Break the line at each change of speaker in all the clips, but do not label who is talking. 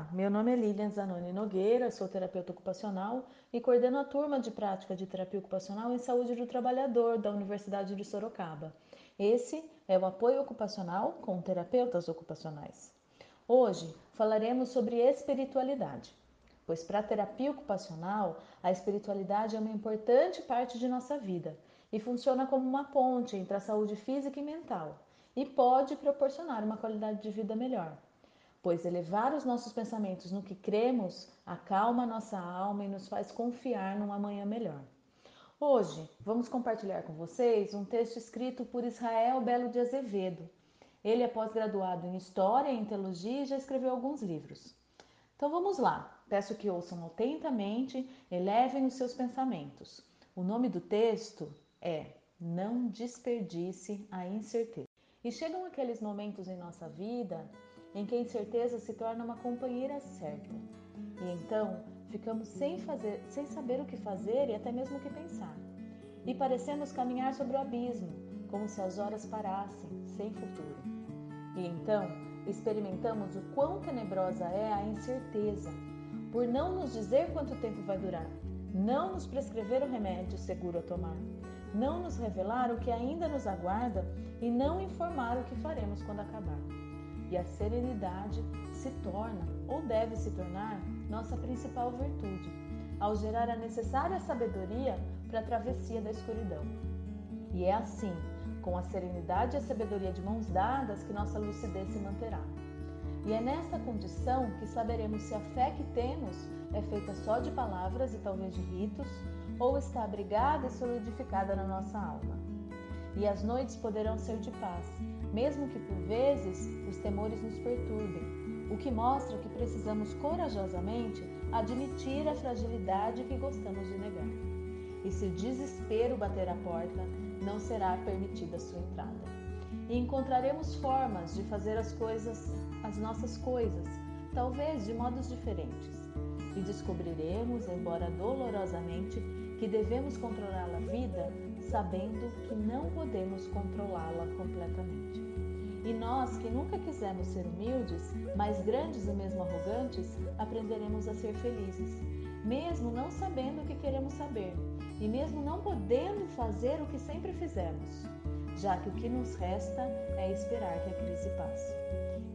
Olá, meu nome é Lilian Zanoni Nogueira, sou terapeuta ocupacional e coordeno a turma de prática de terapia ocupacional em saúde do trabalhador da Universidade de Sorocaba. Esse é o apoio ocupacional com terapeutas ocupacionais. Hoje falaremos sobre espiritualidade, pois para a terapia ocupacional, a espiritualidade é uma importante parte de nossa vida e funciona como uma ponte entre a saúde física e mental e pode proporcionar uma qualidade de vida melhor pois elevar os nossos pensamentos no que cremos acalma nossa alma e nos faz confiar num amanhã melhor. Hoje vamos compartilhar com vocês um texto escrito por Israel Belo de Azevedo. Ele é pós-graduado em História e Teologia e já escreveu alguns livros. Então vamos lá, peço que ouçam atentamente, elevem os seus pensamentos. O nome do texto é Não Desperdice a Incerteza. E chegam aqueles momentos em nossa vida em que a incerteza se torna uma companheira certa. E então ficamos sem, fazer, sem saber o que fazer e até mesmo o que pensar. E parecemos caminhar sobre o abismo, como se as horas parassem, sem futuro. E então experimentamos o quão tenebrosa é a incerteza, por não nos dizer quanto tempo vai durar, não nos prescrever o remédio seguro a tomar, não nos revelar o que ainda nos aguarda e não informar o que faremos quando acabar e a serenidade se torna ou deve se tornar nossa principal virtude, ao gerar a necessária sabedoria para a travessia da escuridão. E é assim, com a serenidade e a sabedoria de mãos dadas, que nossa lucidez se manterá. E é nessa condição que saberemos se a fé que temos é feita só de palavras e talvez de ritos, ou está abrigada e solidificada na nossa alma. E as noites poderão ser de paz, mesmo que por vezes os temores nos perturbem, o que mostra que precisamos corajosamente admitir a fragilidade que gostamos de negar. E se o desespero bater a porta, não será permitida sua entrada. E encontraremos formas de fazer as coisas, as nossas coisas, talvez de modos diferentes. E descobriremos, embora dolorosamente, que devemos controlar a vida sabendo que não podemos controlá-la completamente. E nós que nunca quisemos ser humildes, mas grandes e mesmo arrogantes, aprenderemos a ser felizes, mesmo não sabendo o que queremos saber e mesmo não podendo fazer o que sempre fizemos, já que o que nos resta é esperar que a crise passe.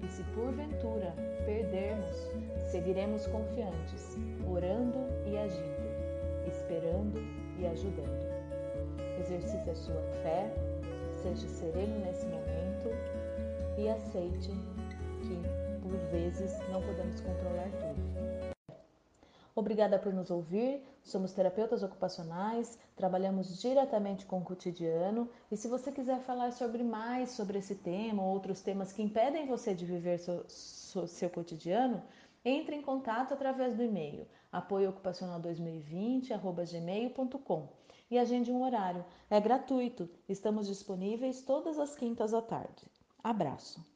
E se porventura perdermos, seguiremos confiantes, orando e agindo, esperando e ajudando. Exercite a sua fé, seja sereno nesse momento e aceite que, por vezes, não podemos controlar tudo. Obrigada por nos ouvir. Somos terapeutas ocupacionais, trabalhamos diretamente com o cotidiano. E se você quiser falar sobre mais sobre esse tema ou outros temas que impedem você de viver seu, seu, seu cotidiano, entre em contato através do e-mail apoioocupacional2020@gmail.com e agende um horário. É gratuito. Estamos disponíveis todas as quintas à tarde. Abraço.